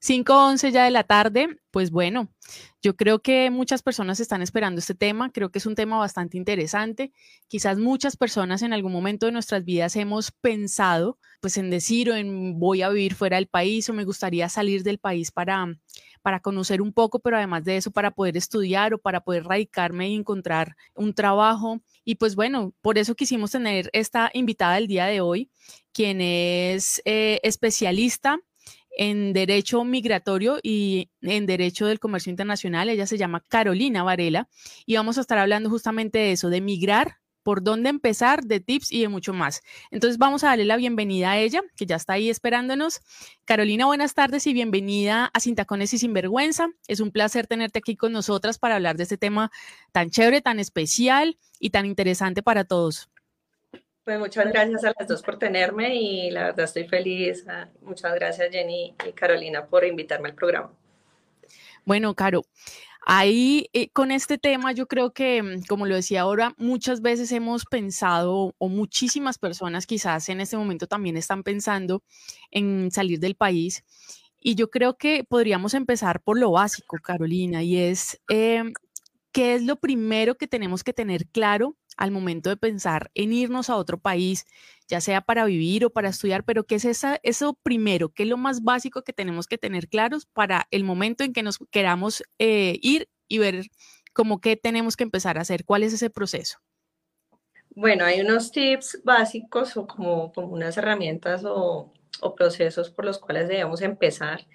5.11 ya de la tarde, pues bueno, yo creo que muchas personas están esperando este tema, creo que es un tema bastante interesante. Quizás muchas personas en algún momento de nuestras vidas hemos pensado pues en decir o en voy a vivir fuera del país o me gustaría salir del país para para conocer un poco, pero además de eso para poder estudiar o para poder radicarme y encontrar un trabajo. Y pues bueno, por eso quisimos tener esta invitada el día de hoy, quien es eh, especialista en Derecho Migratorio y en Derecho del Comercio Internacional. Ella se llama Carolina Varela y vamos a estar hablando justamente de eso, de migrar, por dónde empezar, de tips y de mucho más. Entonces vamos a darle la bienvenida a ella, que ya está ahí esperándonos. Carolina, buenas tardes y bienvenida a Sin Tacones y Sinvergüenza. Es un placer tenerte aquí con nosotras para hablar de este tema tan chévere, tan especial y tan interesante para todos. Pues muchas gracias a las dos por tenerme y la verdad estoy feliz. Ah, muchas gracias Jenny y Carolina por invitarme al programa. Bueno, Caro, ahí eh, con este tema yo creo que, mm, como lo decía ahora, muchas veces hemos pensado o muchísimas personas quizás en este momento también están pensando en salir del país. Y yo creo que podríamos empezar por lo básico, Carolina, y es em, qué es lo primero que tenemos que tener claro al momento de pensar en irnos a otro país, ya sea para vivir o para estudiar, pero ¿qué es esa, eso primero? ¿Qué es lo más básico que tenemos que tener claros para el momento en que nos queramos eh, ir y ver cómo qué tenemos que empezar a hacer? ¿Cuál es ese proceso? Bueno, hay unos tips básicos o como, como unas herramientas o, o procesos por los cuales debemos empezar.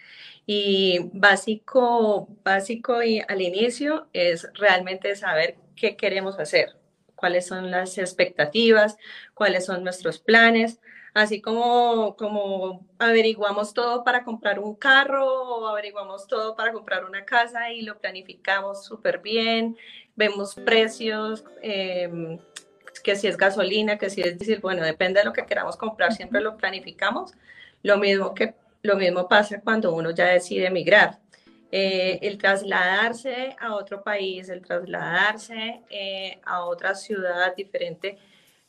Y básico, básico y al inicio es realmente saber qué queremos hacer cuáles son las expectativas, cuáles son nuestros planes, así como, como averiguamos todo para comprar un carro o averiguamos todo para comprar una casa y lo planificamos súper bien, vemos precios, em, que si es gasolina, que si es decir, bueno, depende de lo que queramos comprar, siempre lo planificamos. Lo mismo que lo mismo pasa cuando uno ya decide emigrar. Eh, el trasladarse a otro país, el trasladarse eh, a otra ciudad diferente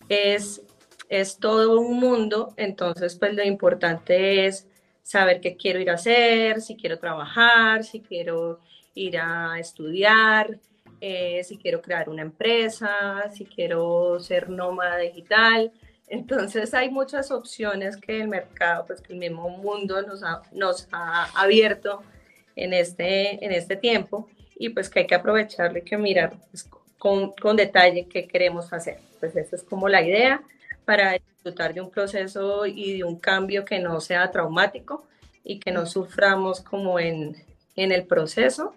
es, es todo un mundo, entonces pues lo importante es saber qué quiero ir a hacer, si quiero trabajar, si quiero ir a estudiar, eh, si quiero crear una empresa, si quiero ser nómada digital. Entonces hay muchas opciones que el mercado, pues que el mismo mundo nos nos ha abierto en este, en este tiempo y pues que hay que aprovecharlo y que mirar pues, con, con, detalle qué queremos hacer. Pues esa es como la idea para disfrutar de un proceso y de un cambio que no sea traumático y que no suframos como en, en el proceso.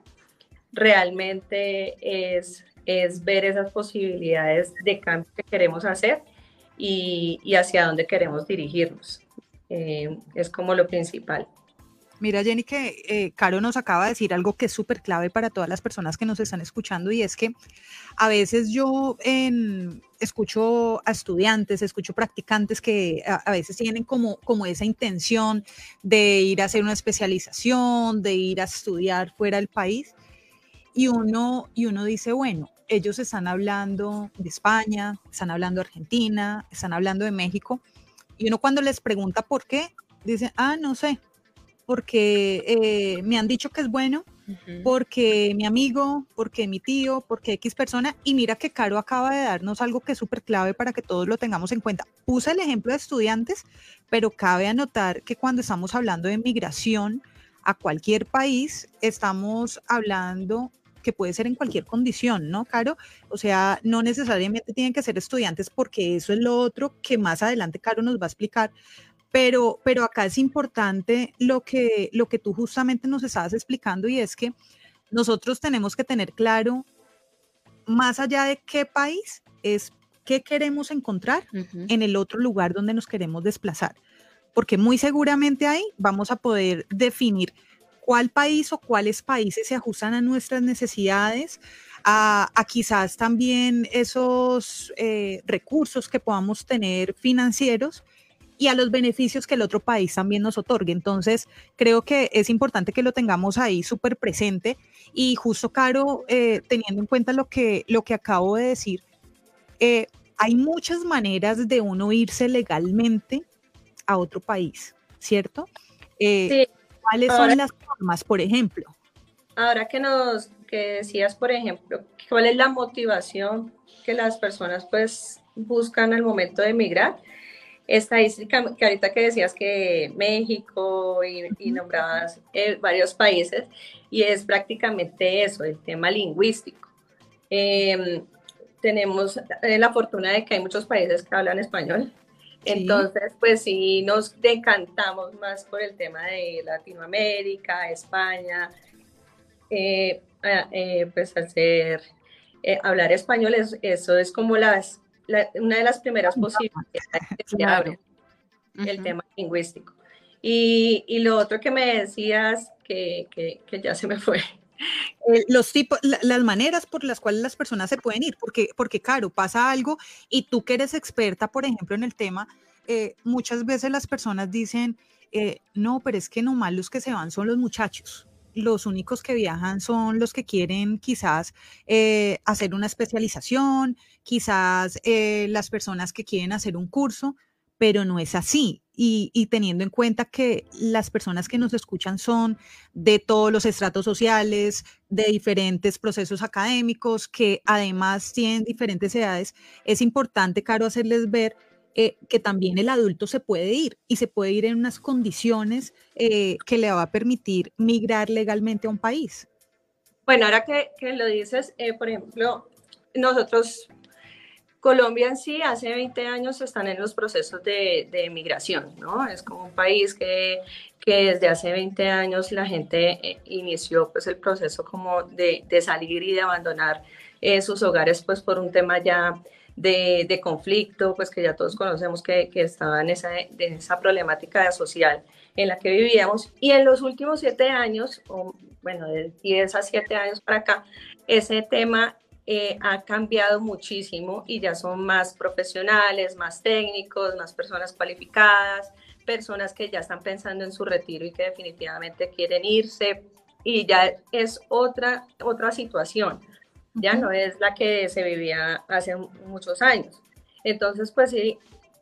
Realmente es, es ver esas posibilidades de cambio que queremos hacer y, y hacia dónde queremos dirigirnos. Eh, es como lo principal. Mira, Jenny, que eh, Caro nos acaba de decir algo que es súper clave para todas las personas que nos están escuchando y es que a veces yo escucho a estudiantes, escucho practicantes que a, veces tienen como, como esa intención de ir a hacer una especialización, de ir a estudiar fuera del país y uno, y uno dice, bueno, ellos están hablando de España, están hablando de Argentina, están hablando de México y uno cuando les pregunta por qué, dice, ah, no sé, porque eh, me han dicho que es bueno, porque mi amigo, porque mi tío, porque X persona, y mira que Caro acaba de darnos algo que es súper clave para que todos lo tengamos en cuenta. Puse el ejemplo de estudiantes, pero cabe anotar que cuando estamos hablando de migración a cualquier país, estamos hablando que puede ser en cualquier condición, ¿no, Caro? O sea, no necesariamente tienen que ser estudiantes porque eso es lo otro que más adelante Caro nos va a explicar, pero, pero acá es importante lo que, lo que tú justamente nos estabas explicando y es que nosotros tenemos que tener claro, más allá de qué país, es qué queremos encontrar en el otro lugar donde nos queremos desplazar. Porque muy seguramente ahí vamos a poder definir cuál país o cuáles países se ajustan a nuestras necesidades, a, quizás también esos eh, recursos que podamos tener financieros y a los beneficios que el otro país también nos otorgue. Entonces, creo que es importante que lo tengamos ahí súper presente y justo, Caro, eh, teniendo en cuenta lo que, lo que acabo de decir, eh, hay muchas maneras de uno irse legalmente a otro país, ¿cierto? Eh, sí, ¿Cuáles son las formas, por ejemplo? Ahora que nos que decías, por ejemplo, cuál es la motivación que las personas pues buscan al momento de emigrar, estadística que ahorita que decías que México y, nombrabas eh, varios países, y es prácticamente eso, el tema lingüístico. Em, tenemos eh, la fortuna de que hay muchos países que hablan español, entonces pues sí nos decantamos más por el tema de Latinoamérica, España, eh, pues hacer, hablar español, eso es como las una de las primeras posibilidades que se abre, el tema lingüístico. Y, y, lo otro que me decías, que, que, que ya se me fue. Eh, los tipos, las maneras por las cuales las personas se pueden ir, porque, porque claro, pasa algo y tú que eres experta, por ejemplo, en el tema, eh, muchas veces las personas dicen, eh, no, pero es que nomás los que se van son los muchachos los únicos que viajan son los que quieren quizás eh, hacer una especialización, quizás eh, las personas que quieren hacer un curso, pero no es así. Y, teniendo en cuenta que las personas que nos escuchan son de todos los estratos sociales, de diferentes procesos académicos, que además tienen diferentes edades, es importante, Caro, hacerles ver eh, que también el adulto se puede ir y se puede ir en unas condiciones eh, que le va a permitir migrar legalmente a un país. Bueno, ahora que, lo dices, por ejemplo, nosotros, Colombia en sí, hace 20 años están en los procesos de, de migración, ¿no? Es como un país que, que desde hace 20 años la gente inició pues el proceso como de, de salir y de abandonar sus hogares pues por un tema ya de, conflicto, pues que ya todos conocemos que, que estaba en esa, esa problemática social en la que vivíamos. Y en los últimos siete años, o bueno, de 10 a 7 años para acá, ese tema eh, ha cambiado muchísimo y ya son más profesionales, más técnicos, más personas cualificadas, personas que ya están pensando en su retiro y que definitivamente quieren irse y ya es otra, otra situación ya no es la que se vivía hace muchos años. Entonces, pues sí,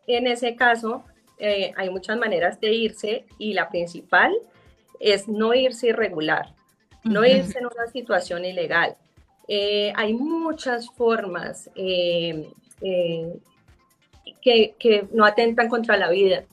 en ese caso eh, hay muchas maneras de irse y la principal es no irse irregular, no irse en una situación ilegal. Eh, hay muchas formas eh, que, que, no atentan contra la vida,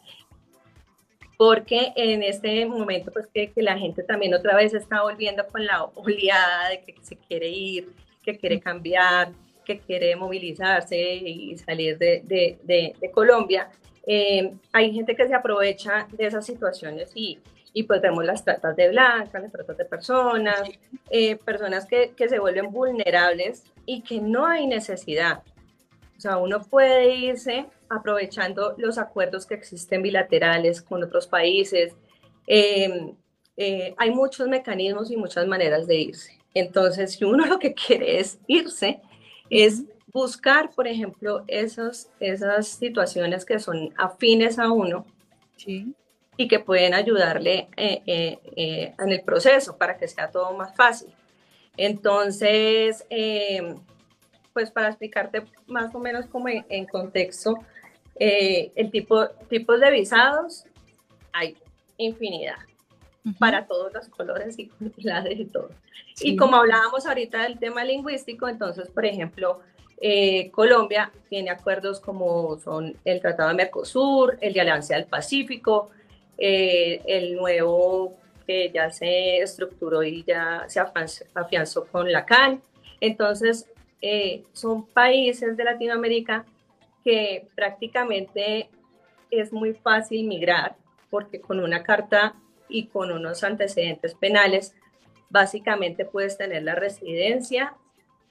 porque en este momento, pues que, la gente también otra vez está volviendo con la oleada de que se quiere ir, que quiere cambiar, que quiere movilizarse y salir de, Colombia, eh, hay gente que se aprovecha de esas situaciones y, y pues vemos las tratas de blancas, las tratas de personas, eh, personas que, que, se vuelven vulnerables y que no hay necesidad. O sea, uno puede irse aprovechando los acuerdos que existen bilaterales con otros países. Eh, hay muchos mecanismos y muchas maneras de irse. Entonces, si uno lo que quiere es irse, es buscar, por ejemplo, esos, esas situaciones que son afines a uno y que pueden ayudarle eh, eh, eh, en el proceso para que sea todo más fácil. Entonces, pues para explicarte más o menos como en, contexto, el tipo tipos de visados hay infinidad para todos los colores y cualidades y todo. Y como hablábamos ahorita del tema lingüístico, entonces, por ejemplo, eh, Colombia tiene acuerdos como son el Tratado de Mercosur, el de Alianza del Pacífico, eh, el nuevo que ya se estructuró y ya se afianzó, con la CAN. Entonces, eh, son países de Latinoamérica que prácticamente es muy fácil migrar porque con una carta y con unos antecedentes penales, básicamente puedes tener la residencia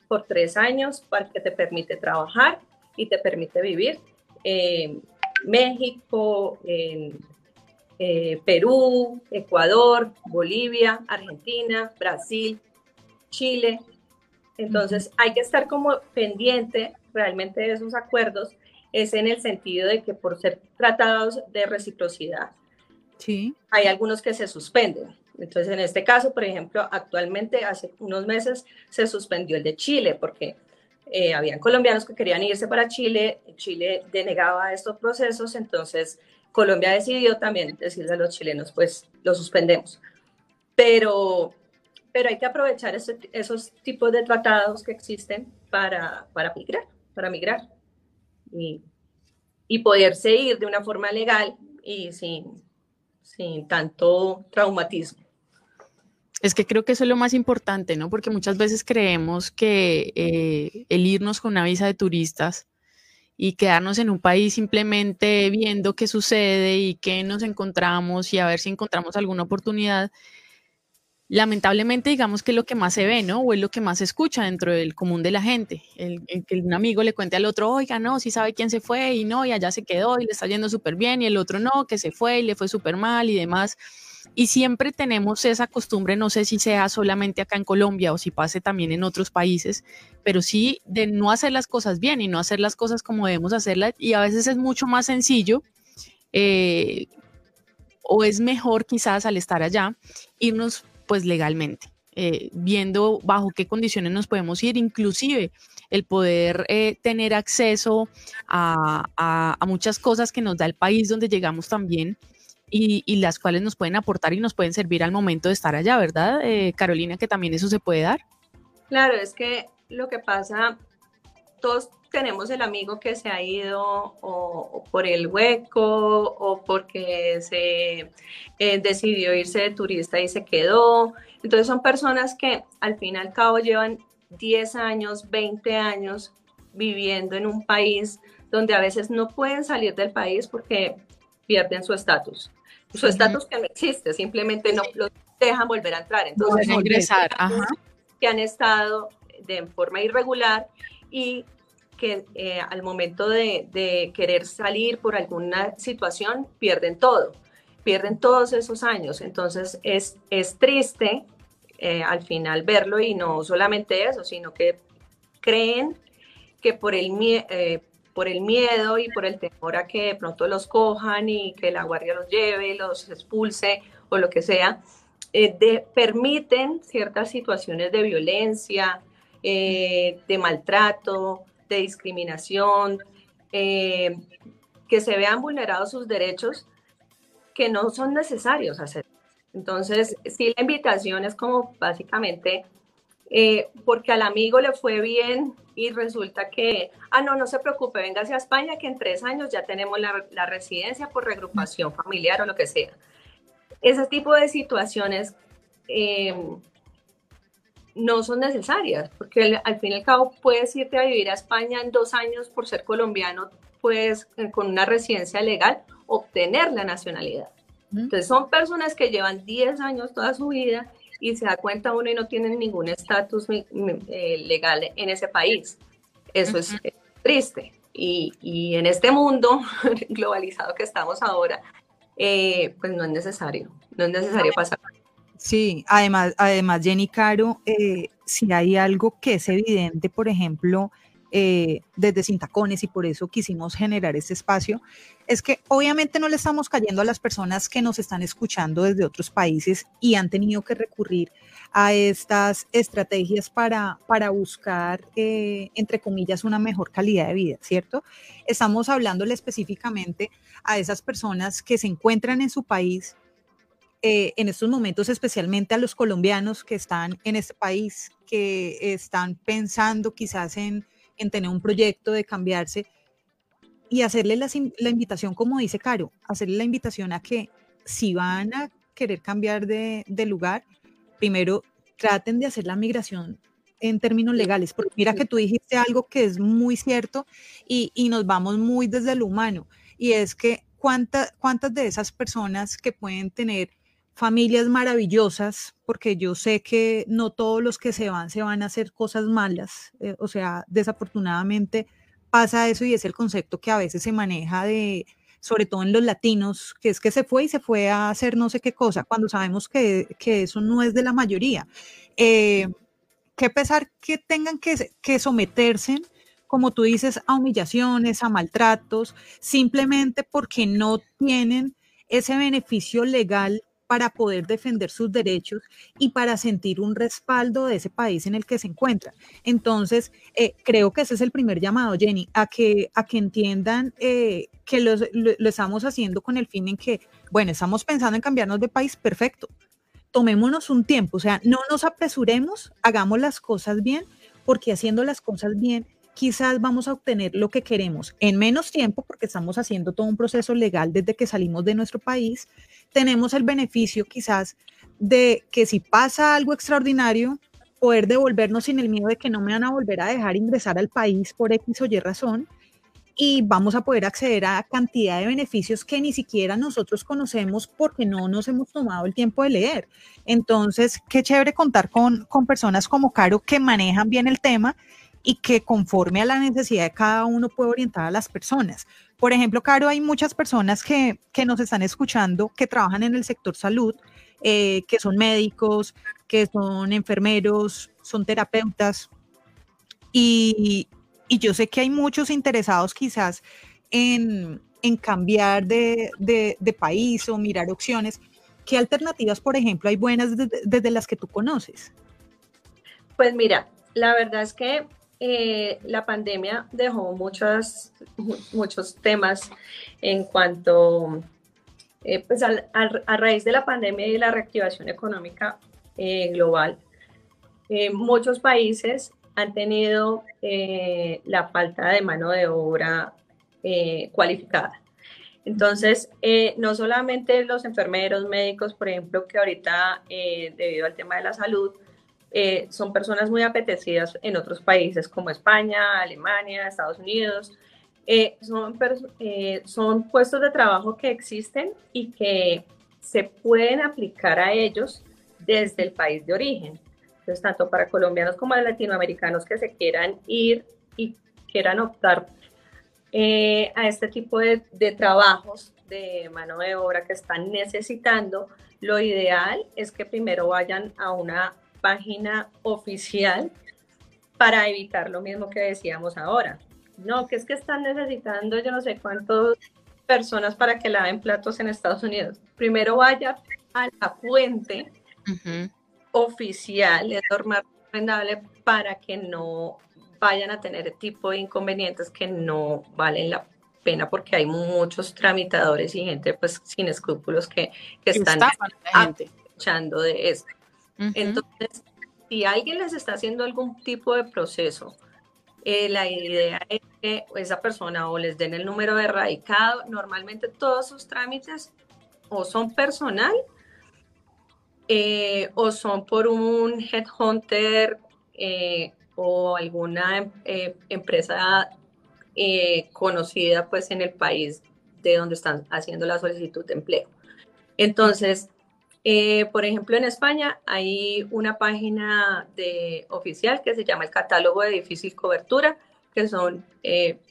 por tres años para que te permite trabajar y te permite vivir en México, en eh, Perú, Ecuador, Bolivia, Argentina, Brasil, Chile. Entonces hay que estar como pendiente realmente de esos acuerdos, es en el sentido de que por ser tratados de reciprocidad, hay algunos que se suspenden. Entonces, en este caso, por ejemplo, actualmente hace unos meses se suspendió el de Chile porque eh, habían colombianos que querían irse para Chile, Chile denegaba estos procesos, entonces Colombia decidió también decirle a los chilenos, pues lo suspendemos. pero, pero hay que aprovechar esos tipos de tratados que existen para, para migrar, para migrar y, y poderse ir de una forma legal y sin, sin tanto traumatismo. Es que creo que eso es lo más importante, ¿no? Porque muchas veces creemos que eh, el irnos con una visa de turistas y quedarnos en un país simplemente viendo qué sucede y qué nos encontramos y a ver si encontramos alguna oportunidad, lamentablemente digamos que es lo que más se ve, ¿no? O es lo que más se escucha dentro del común de la gente. El, que un amigo le cuente al otro, oiga, no, si sabe quién se fue y no, y allá se quedó y le está yendo súper bien y el otro no, que se fue y le fue súper mal y demás. Y siempre tenemos esa costumbre, no sé si sea solamente acá en Colombia o si pase también en otros países, pero sí de no hacer las cosas bien y no hacer las cosas como debemos hacerlas. Y a veces es mucho más sencillo eh, o es mejor quizás al estar allá irnos pues legalmente. Eh, viendo bajo qué condiciones nos podemos ir, inclusive el poder eh, tener acceso a, a, muchas cosas que nos da el país donde llegamos también y, las cuales nos pueden aportar y nos pueden servir al momento de estar allá, ¿verdad, eh, Carolina? Que también eso se puede dar. Claro, es que lo que pasa, todos tenemos el amigo que se ha ido o, por el hueco o porque se eh, decidió irse de turista y se quedó. Entonces son personas que al fin y al cabo llevan 10 años, 20 años viviendo en un país donde a veces no pueden salir del país porque pierden su estatus su estatus que no existe, simplemente no los dejan volver a entrar. Entonces, ingresar, que han estado de forma irregular y que eh, al momento de, querer salir por alguna situación pierden todo, pierden todos esos años. Entonces es, es triste eh, al final verlo y no solamente eso, sino que creen que por el, eh, por el miedo y por el temor a que de pronto los cojan y que la guardia los lleve, los expulse o lo que sea, eh, permiten ciertas situaciones de violencia, eh, de maltrato, de discriminación, eh, que se vean vulnerados sus derechos que no son necesarios hacer. Entonces, sí, la invitación es como básicamente eh, porque al amigo le fue bien y resulta que, ah, no, no se preocupe, venga hacia España, que en tres años ya tenemos la, residencia por regrupación familiar o lo que sea. Ese tipo de situaciones em, no son necesarias, porque al, fin y al cabo puedes irte a vivir a España en dos años por ser colombiano, puedes eh, con una residencia legal obtener la nacionalidad. Entonces son personas que llevan 10 años toda su vida y se da cuenta uno y no tienen ningún estatus eh, legal en ese país. Eso es triste. Y, y, en este mundo globalizado que estamos ahora, eh, pues no es necesario, no es necesario pasar. Sí, además, además Jenny Caro, eh, si hay algo que es evidente, por ejemplo, eh, desde Sin Tacones y por eso quisimos generar este espacio, es que obviamente no le estamos cayendo a las personas que nos están escuchando desde otros países y han tenido que recurrir a estas estrategias para, para buscar, eh, entre comillas, una mejor calidad de vida, ¿cierto? Estamos hablándole específicamente a esas personas que se encuentran en su país. Eh, en estos momentos, especialmente a los colombianos que están en este país, que están pensando quizás en en tener un proyecto de cambiarse y hacerle la, invitación, como dice Caro, hacerle la invitación a que si van a querer cambiar de, lugar, primero traten de hacer la migración en términos legales, porque mira que tú dijiste algo que es muy cierto y, nos vamos muy desde lo humano, y es que cuántas de esas personas que pueden tener familias maravillosas, porque yo sé que no todos los que se van se van a hacer cosas malas, eh, o sea, desafortunadamente pasa eso y es el concepto que a veces se maneja de, sobre todo en los latinos, que es que se fue y se fue a hacer no sé qué cosa, cuando sabemos que, eso no es de la mayoría. Eh, qué pesar que tengan que, que someterse, como tú dices, a humillaciones, a maltratos, simplemente porque no tienen ese beneficio legal para poder defender sus derechos y para sentir un respaldo de ese país en el que se encuentra. Entonces, eh, creo que ese es el primer llamado, Jenny, a que, a que entiendan eh, que lo, estamos haciendo con el fin en que, bueno, estamos pensando en cambiarnos de país, perfecto, tomémonos un tiempo, o sea, no nos apresuremos, hagamos las cosas bien, porque haciendo las cosas bien, quizás vamos a obtener lo que queremos en menos tiempo, porque estamos haciendo todo un proceso legal desde que salimos de nuestro país. Tenemos el beneficio quizás de que si pasa algo extraordinario, poder devolvernos sin el miedo de que no me van a volver a dejar ingresar al país por X o Y razón y vamos a poder acceder a cantidad de beneficios que ni siquiera nosotros conocemos porque no nos hemos tomado el tiempo de leer. Entonces, qué chévere contar con, con personas como Caro que manejan bien el tema y que conforme a la necesidad de cada uno puede orientar a las personas. Por ejemplo, Caro, hay muchas personas que, que nos están escuchando que trabajan en el sector salud, eh, que son médicos, que son enfermeros, son terapeutas. Y, y yo sé que hay muchos interesados quizás en, cambiar de, país o mirar opciones. ¿Qué alternativas, por ejemplo, hay buenas desde, las que tú conoces? Pues mira, la verdad es que eh, la pandemia dejó muchos, muchos temas en cuanto, eh, pues a raíz de la pandemia y la reactivación económica eh, global, muchos países han tenido la falta de mano de obra cualificada. Entonces, no solamente los enfermeros, médicos, por ejemplo, que ahorita, debido al tema de la salud, son personas muy apetecidas en otros países como España, Alemania, Estados Unidos. son, son puestos de trabajo que existen y que se pueden aplicar a ellos desde el país de origen. Entonces, tanto para colombianos como latinoamericanos que se quieran ir y quieran optar eh, a este tipo de, trabajos de mano de obra que están necesitando, lo ideal es que primero vayan a una página oficial para evitar lo mismo que decíamos ahora. No, que es que están necesitando yo no sé cuántas personas para que laven platos en Estados Unidos. Primero vaya a la fuente oficial, es normal recomendable para que no vayan a tener tipo de inconvenientes que no valen la pena porque hay muchos tramitadores y gente pues sin escrúpulos que, están echando de esto. Entonces, si alguien les está haciendo algún tipo de proceso, eh, la idea es que esa persona o les den el número de radicado. Normalmente todos sus trámites o son personal eh, o son por un headhunter eh, o alguna empresa conocida pues en el país de donde están haciendo la solicitud de empleo. Entonces, por ejemplo, en España hay una página de, oficial que se llama el Catálogo de Difícil Cobertura, que son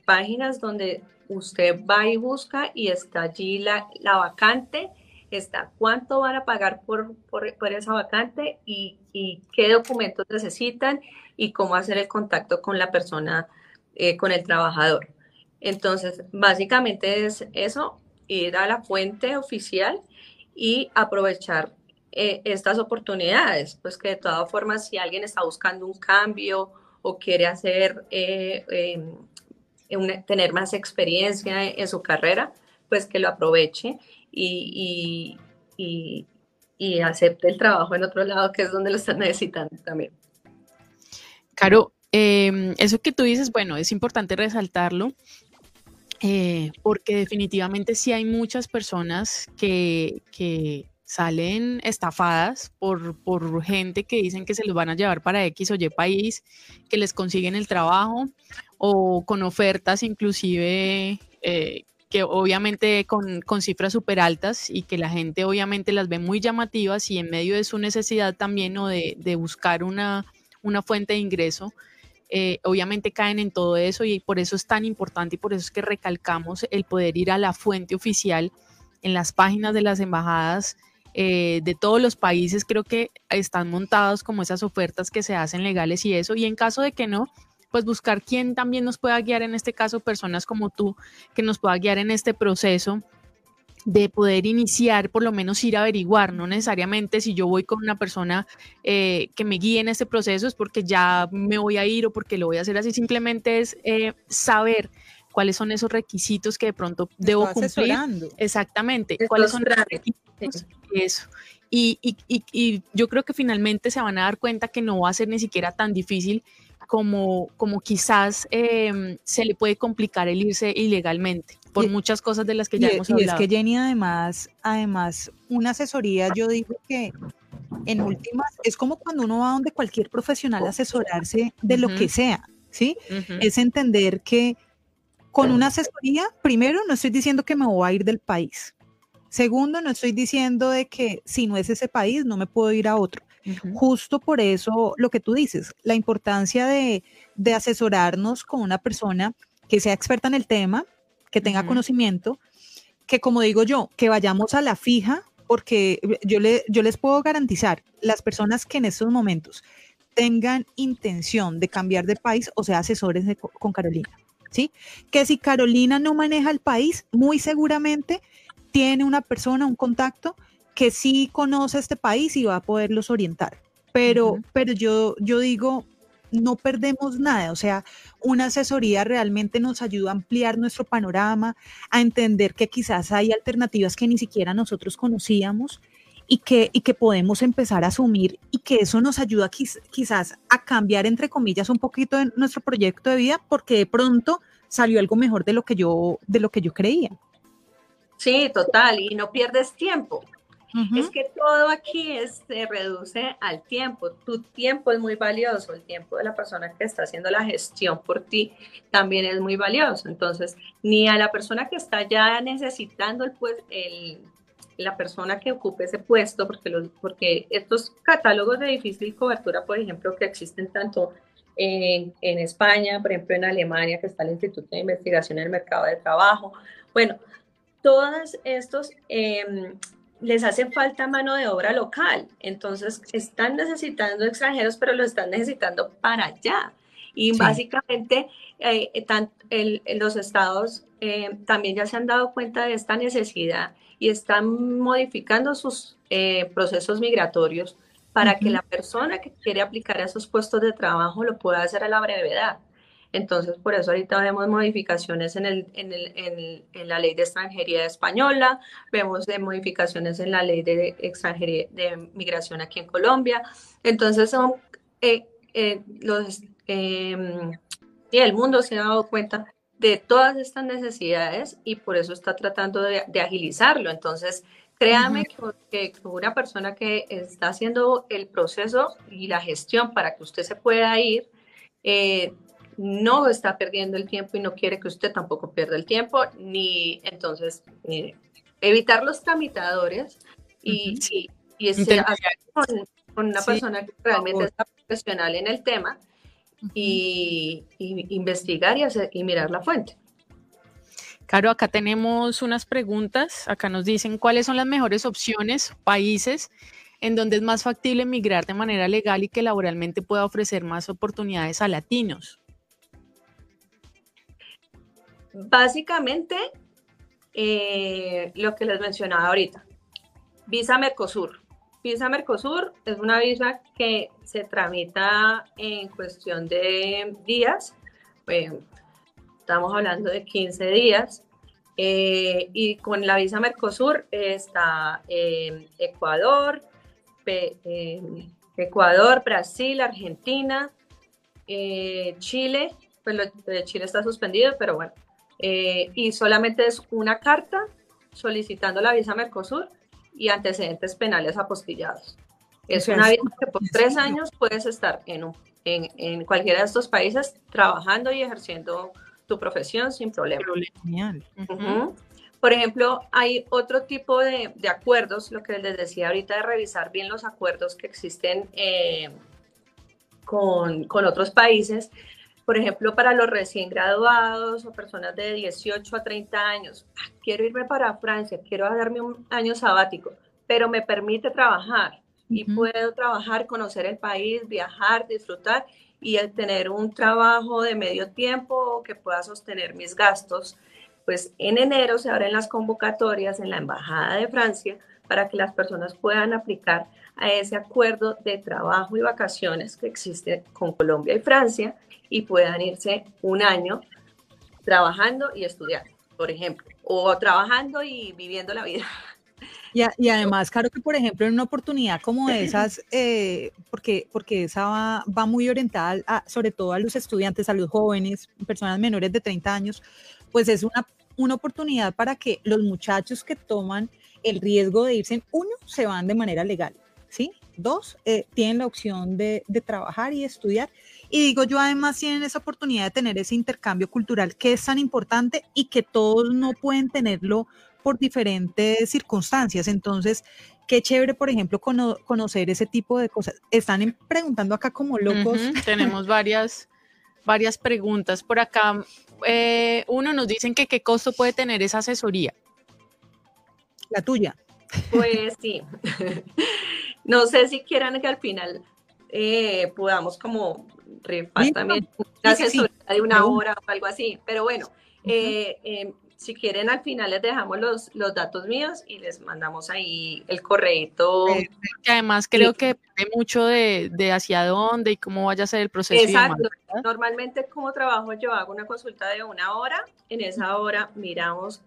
páginas donde usted va y busca y está allí la, la vacante está cuánto van a pagar por, por, esa vacante y, qué documentos necesitan y cómo hacer el contacto con la persona, eh, con el trabajador. Entonces, básicamente es eso, ir a la fuente oficial y aprovechar eh, estas oportunidades, pues que de todas formas, si alguien está buscando un cambio o quiere hacer, eh, em, tener más experiencia en su carrera, pues que lo aproveche y, acepte el trabajo en otro lado, que es donde lo están necesitando también. Caro, em, eso que tú dices, bueno, es importante resaltarlo. Eh, porque definitivamente sí hay muchas personas que, salen estafadas por, gente que dicen que se los van a llevar para X o Y país, que les consiguen el trabajo o con ofertas inclusive eh, que obviamente con, cifras súper altas y que la gente obviamente las ve muy llamativas y en medio de su necesidad también o de, buscar una, fuente de ingreso, eh, obviamente caen en todo eso y por eso es tan importante y por eso es que recalcamos el poder ir a la fuente oficial en las páginas de las embajadas eh, de todos los países, creo que están montados como esas ofertas que se hacen legales y eso, y en caso de que no, pues buscar quién también nos pueda guiar, en este caso personas como tú, que nos pueda guiar en este proceso de poder iniciar, por lo menos ir a averiguar, no necesariamente si yo voy con una persona eh, que me guíe en este proceso es porque ya me voy a ir o porque lo voy a hacer así, simplemente es eh, saber cuáles son esos requisitos que de pronto debo cumplir. Exactamente, cuáles son los requisitos. Eso. Y, y, y, yo creo que finalmente se van a dar cuenta que no va a ser ni siquiera tan difícil como, como quizás em, se le puede complicar el irse ilegalmente por muchas cosas de las que ya hemos hablado. Y es que Jenny además, además, una asesoría, yo digo que en últimas, es como cuando uno va donde cualquier profesional a asesorarse de lo que sea, ¿sí? Es entender que con una asesoría, primero, no estoy diciendo que me voy a ir del país. Segundo, no estoy diciendo de que si no es ese país, no me puedo ir a otro. Justo por eso lo que tú dices, la importancia de, asesorarnos con una persona que sea experta en el tema, que tenga conocimiento, que como digo yo, que vayamos a la fija, porque yo, le, yo les puedo garantizar, las personas que en estos momentos tengan intención de cambiar de país, o sea, asesores con Carolina, ¿sí? Que si Carolina no maneja el país, muy seguramente tiene una persona, un contacto que sí conoce este país y va a poderlos orientar. Pero, pero yo, yo digo, no perdemos nada, o sea, una asesoría realmente nos ayuda a ampliar nuestro panorama, a entender que quizás hay alternativas que ni siquiera nosotros conocíamos y que, y que podemos empezar a asumir y que eso nos ayuda quizás a cambiar, entre comillas, un poquito de nuestro proyecto de vida porque de pronto salió algo mejor de lo que yo, de lo que yo creía. Sí, total, y no pierdes tiempo. Es que todo aquí se reduce al tiempo. Tu tiempo es muy valioso, el tiempo de la persona que está haciendo la gestión por ti también es muy valioso. Entonces, ni a la persona que está ya necesitando el, pues, el, la persona que ocupe ese puesto, porque, los, porque estos catálogos de difícil cobertura, por ejemplo, que existen tanto en, en España, por ejemplo, en Alemania, que está el Instituto de Investigación en el Mercado de Trabajo, bueno, todos estos em, les hace falta mano de obra local. Entonces, están necesitando extranjeros, pero lo están necesitando para allá. Y básicamente, eh, los estados eh, también ya se han dado cuenta de esta necesidad y están modificando sus eh, procesos migratorios para que la persona que quiere aplicar a esos puestos de trabajo lo pueda hacer a la brevedad. Entonces, por eso ahorita vemos modificaciones en, el, en, el, en, la ley de extranjería española, vemos de modificaciones en la ley de extranjería de migración aquí en Colombia. Entonces, son eh, eh, los, em, y el mundo se ha dado cuenta de todas estas necesidades y por eso está tratando de, agilizarlo. Entonces, créame que, una persona que está haciendo el proceso y la gestión para que usted se pueda ir, eh, no está perdiendo el tiempo y no quiere que usted tampoco pierda el tiempo, ni entonces evitar los tramitadores y, y, con, una persona que realmente está profesional en el tema y, investigar y, hacer, y mirar la fuente. Claro, acá tenemos unas preguntas. Acá nos dicen cuáles son las mejores opciones, países en donde es más factible migrar de manera legal y que laboralmente pueda ofrecer más oportunidades a latinos. Básicamente, eh, lo que les mencionaba ahorita, visa Mercosur. Visa Mercosur es una visa que se tramita en cuestión de días, estamos hablando de 15 días, eh, y con la visa Mercosur está Ecuador, Ecuador, Brasil, Argentina, eh, Chile, pues lo Chile está suspendido, pero bueno, eh, y solamente es una carta solicitando la visa Mercosur y antecedentes penales apostillados. Es una visa que por tres años puedes estar en, en, en, cualquiera de estos países trabajando y ejerciendo tu profesión sin problema. Por ejemplo, hay otro tipo de, de, acuerdos, lo que les decía ahorita, de revisar bien los acuerdos que existen eh, con, con otros países por ejemplo, para los recién graduados o personas de 18 a 30 años, ah, quiero irme para Francia, quiero darme un año sabático, pero me permite trabajar y puedo trabajar, conocer el país, viajar, disfrutar y el tener un trabajo de medio tiempo que pueda sostener mis gastos. Pues en enero se abren las convocatorias en la Embajada de Francia para que las personas puedan aplicar a ese acuerdo de trabajo y vacaciones que existe con Colombia y Francia y puedan irse un año trabajando y estudiando, por ejemplo, o trabajando y viviendo la vida. Y, y, además, claro que, por ejemplo, en una oportunidad como esas, eh, porque, porque esa va, muy orientada sobre todo a los estudiantes, a los jóvenes, personas menores de 30 años, pues es una, una oportunidad para que los muchachos que toman el riesgo de irse, uno, se van de manera legal, ¿sí? Dos, eh, tienen la opción de, de trabajar y estudiar. Y digo yo, además tienen esa oportunidad de tener ese intercambio cultural que es tan importante y que todos no pueden tenerlo por diferentes circunstancias. Entonces, qué chévere, por ejemplo, conocer ese tipo de cosas. Están preguntando acá como locos. Tenemos varias, varias preguntas por acá. Eh, uno nos dicen que qué costo puede tener esa asesoría. La tuya. Pues sí. no sé si quieran que al final eh, podamos como rifar también una asesoría de una hora o algo así. Pero bueno, eh, em, si quieren al final les dejamos los, los datos míos y les mandamos ahí el correito. Que además creo que depende mucho de, de, hacia dónde y cómo vaya a ser el proceso. Exacto. Normalmente como trabajo yo hago una consulta de una hora. En esa hora miramos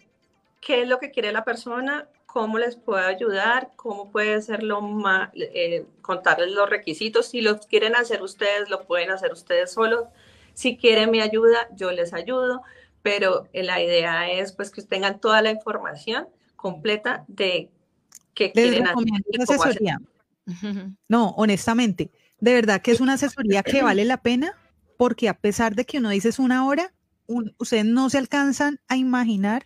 qué es lo que quiere la persona, cómo les puedo ayudar, cómo puede lo más, eh, contarles los requisitos. Si los quieren hacer ustedes, lo pueden hacer ustedes solos. Si quieren mi ayuda, yo les ayudo pero la idea es pues que tengan toda la información completa de qué quieren hacer. No, honestamente, de verdad que es una asesoría que vale la pena porque a pesar de que uno dice es una hora, ustedes no se alcanzan a imaginar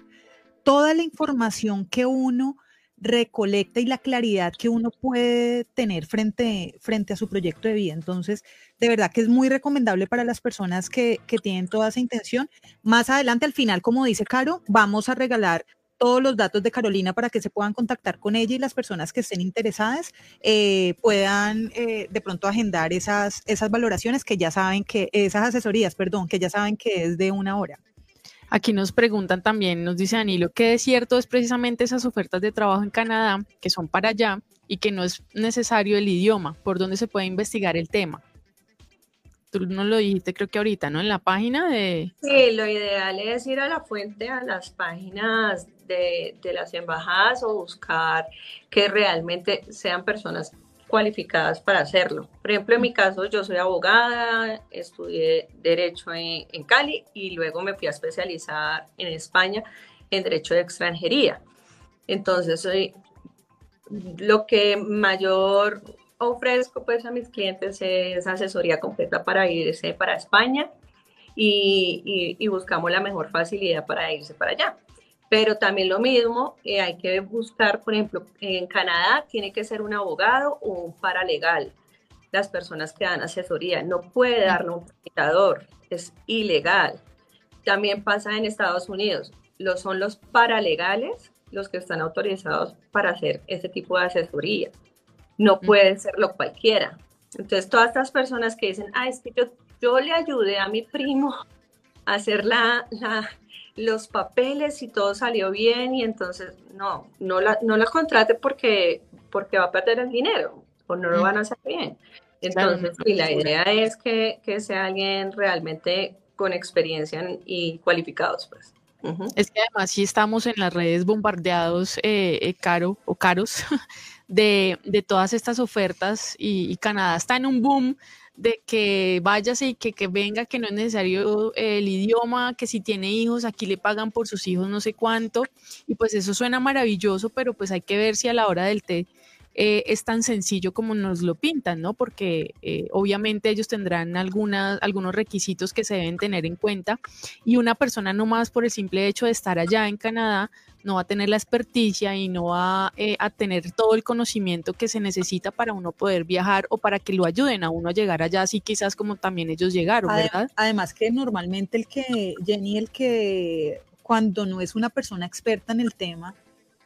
toda la información que uno recolecta y la claridad que uno puede tener frente, frente a su proyecto de vida. Entonces, de verdad que es muy recomendable para las personas que, que tienen toda esa intención. Más adelante, al final, como dice Caro, vamos a regalar todos los datos de Carolina para que se puedan contactar con ella y las personas que estén interesadas eh, puedan eh, de pronto agendar esas, esas valoraciones que ya saben que, esas asesorías, perdón, que ya saben que es de una hora. Aquí nos preguntan también, nos dice Danilo, que es cierto es precisamente esas ofertas de trabajo en Canadá que son para allá y que no es necesario el idioma, por donde se puede investigar el tema. Tú no lo dijiste, creo que ahorita, ¿no? En la página de... Sí, lo ideal es ir a la fuente, a las páginas de, de las embajadas o buscar que realmente sean personas cualificadas para hacerlo. Por ejemplo, en mi caso, yo soy abogada, estudié Derecho en, en, Cali y luego me fui a especializar en España en Derecho de Extranjería. Entonces, soy, lo que mayor ofrezco pues a mis clientes es asesoría completa para irse para España y, buscamos la mejor facilidad para irse para allá. Pero también lo mismo, eh, hay que buscar, por ejemplo, en Canadá tiene que ser un abogado o un paralegal. Las personas que dan asesoría no puede darle un facilitador, es ilegal. También pasa en Estados Unidos, lo son los paralegales los que están autorizados para hacer ese tipo de asesoría. No puede serlo cualquiera. Entonces, todas estas personas que dicen, ah, es que yo, yo le ayudé a mi primo a hacer la, la, los papeles y todo salió bien y entonces no, no la, no la contrate porque, porque va a perder el dinero o no lo van a hacer bien. Entonces, y la idea es que, que, sea alguien realmente con experiencia y cualificados, pues. Es que además si estamos en las redes bombardeados, eh, eh, caro o caros, de, de, todas estas ofertas y, y Canadá está en un boom de que váyase y que, que, venga, que no es necesario el idioma, que si tiene hijos, aquí le pagan por sus hijos no sé cuánto, y pues eso suena maravilloso, pero pues hay que ver si a la hora del té eh, es tan sencillo como nos lo pintan, ¿no? Porque eh, obviamente ellos tendrán algunas, algunos requisitos que se deben tener en cuenta y una persona no más por el simple hecho de estar allá en Canadá no va a tener la experticia y no va eh, a tener todo el conocimiento que se necesita para uno poder viajar o para que lo ayuden a uno a llegar allá, así quizás como también ellos llegaron, ¿verdad? Además que normalmente el que, Jenny, el que cuando no es una persona experta en el tema,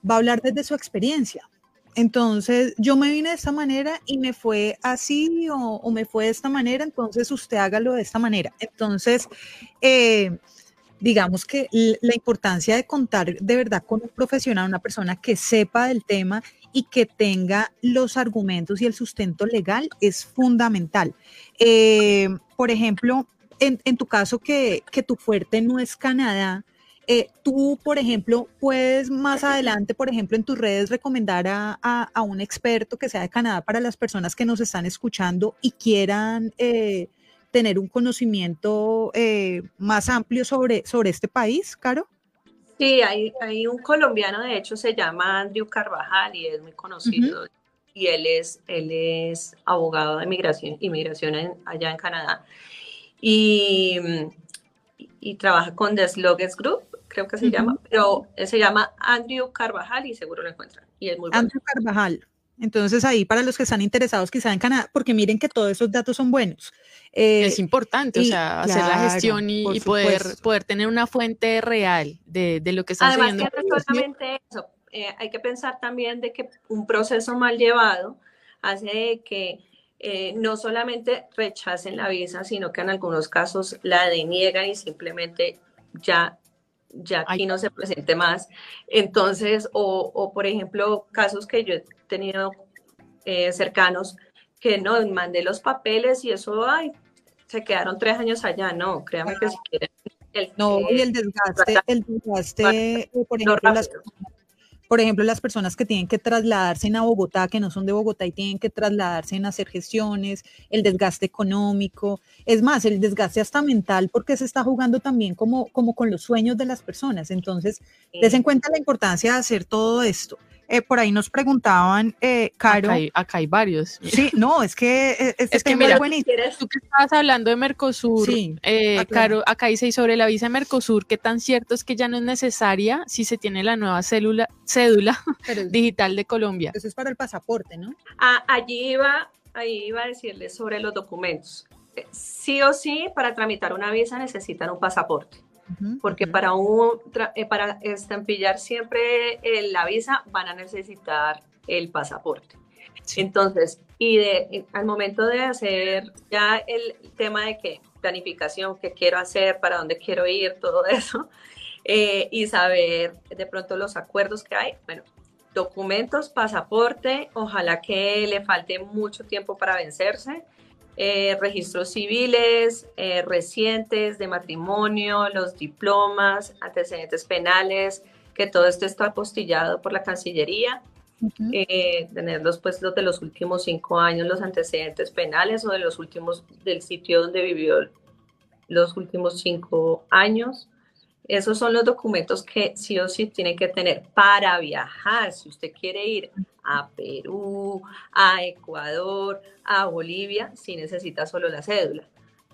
va a hablar desde su experiencia. Entonces, yo me vine de esta manera y me fue así o, me fue de esta manera, entonces usted hágalo de esta manera. Entonces, eh, digamos que la importancia de contar de verdad con un profesional, una persona que sepa del tema y que tenga los argumentos y el sustento legal es fundamental. Eh, por ejemplo, en, tu caso que tu fuerte no es Canadá, eh, tú, por ejemplo, puedes más adelante, por ejemplo, en tus redes recomendar a, a, un experto que sea de Canadá para las personas que nos están escuchando y quieran eh, tener un conocimiento eh, más amplio sobre, sobre este país, Caro. Sí, hay, hay, un colombiano, de hecho, se llama Andrew Carvajal y es muy conocido. Y él es, él es abogado de inmigración, inmigración allá en Canadá. Y, y trabaja con The Sluggers Group creo que se llama, pero se llama Andrew Carvajal y seguro lo encuentran. Y es muy bueno. Andrew Carvajal. Entonces ahí para los que están interesados quizá en Canadá, porque miren que todos esos datos son buenos. Eh, es importante, o sea, hacer la gestión y, poder, poder tener una fuente real de, de lo que está Además, que no solamente eso, eh, hay que pensar también de que un proceso mal llevado hace que eh, no solamente rechacen la visa, sino que en algunos casos la deniegan y simplemente ya ya aquí no se presente más. Entonces, o, o por ejemplo, casos que yo he tenido eh, cercanos que no, mandé los papeles y eso, ay, se quedaron tres años allá. No, créanme que si quieren. El, no, y el desgaste, el desgaste, eh, por ejemplo, las por ejemplo, las personas que tienen que trasladarse a Bogotá, que no son de Bogotá y tienen que trasladarse en hacer gestiones, el desgaste económico, es más, el desgaste hasta mental, porque se está jugando también como, como con los sueños de las personas. Entonces, des en cuenta la importancia de hacer todo esto. Eh, por ahí nos preguntaban, eh, Caro. Acá hay, varios. Sí, no, es que eh, este es que mira, Tú que estabas hablando de Mercosur, eh, Caro, acá dice, y sobre la visa de Mercosur, ¿qué tan cierto es que ya no es necesaria si se tiene la nueva célula, cédula digital de Colombia? Eso es para el pasaporte, ¿no? Ah, allí iba, ahí iba a decirles sobre los documentos. Sí o sí, para tramitar una visa necesitan un pasaporte porque para, un, eh, para estampillar siempre la visa van a necesitar el pasaporte. Entonces, y de, al momento de hacer ya el tema de que planificación, qué quiero hacer, para dónde quiero ir, todo eso, eh, y saber de pronto los acuerdos que hay, bueno, documentos, pasaporte, ojalá que le falte mucho tiempo para vencerse, eh, registros civiles eh, recientes de matrimonio, los diplomas, antecedentes penales, que todo esto está apostillado por la Cancillería. Eh, tener los, pues, los de los últimos cinco años, los antecedentes penales o de los últimos del sitio donde vivió los últimos cinco años. Esos son los documentos que sí o sí tiene que tener para viajar. Si usted quiere ir a Perú, a Ecuador, a Bolivia, sí necesita solo la cédula.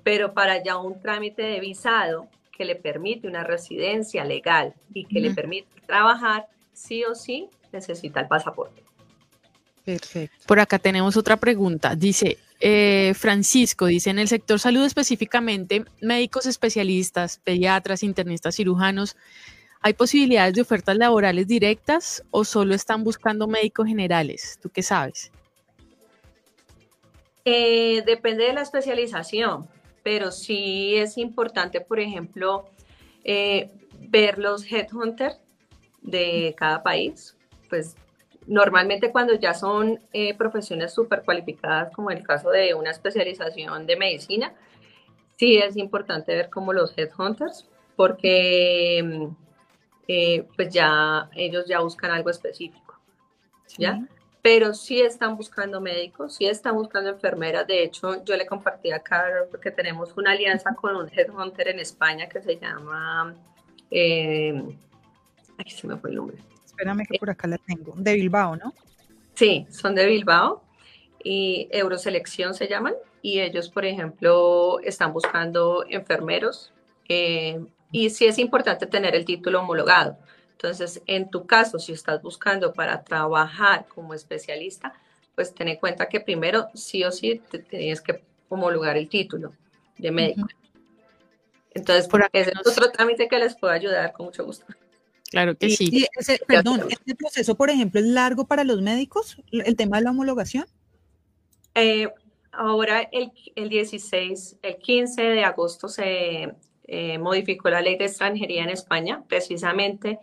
Pero para ya un trámite de visado que le permite una residencia legal y que le permite trabajar, sí o sí necesita el pasaporte. Perfecto. Por acá tenemos otra pregunta. Dice, eh, Francisco dice, en el sector salud específicamente, médicos especialistas, pediatras, internistas, cirujanos, ¿hay posibilidades de ofertas laborales directas o solo están buscando médicos generales? ¿Tú qué sabes? Eh, depende de la especialización, pero sí es importante, por ejemplo, eh, ver los headhunters de cada país, pues Normalmente cuando ya son eh, profesiones súper cualificadas, como el caso de una especialización de medicina, sí es importante ver como los headhunters, porque mm, eh, pues ya ellos ya buscan algo específico, ¿ya? Pero sí están buscando médicos, sí están buscando enfermeras. De hecho, yo le compartí acá que tenemos una alianza con un headhunter en España que se llama... Eh, aquí se me fue el nombre espérame que por acá la tengo. De Bilbao, ¿no? Sí, son de Bilbao y Euroselección se llaman. Y ellos, por ejemplo, están buscando enfermeros. Eh, y sí es importante tener el título homologado. Entonces, en tu caso, si estás buscando para trabajar como especialista, pues ten en cuenta que primero sí o sí te tienes que homologar el título de médico. Entonces, por ese es otro trámite que les puedo ayudar con mucho gusto. Claro que sí. perdón, ¿este proceso, por ejemplo, es largo para los médicos, el tema de la homologación? Eh, ahora, el, el, 16, el 15 de agosto se eh, modificó la ley de extranjería en España, precisamente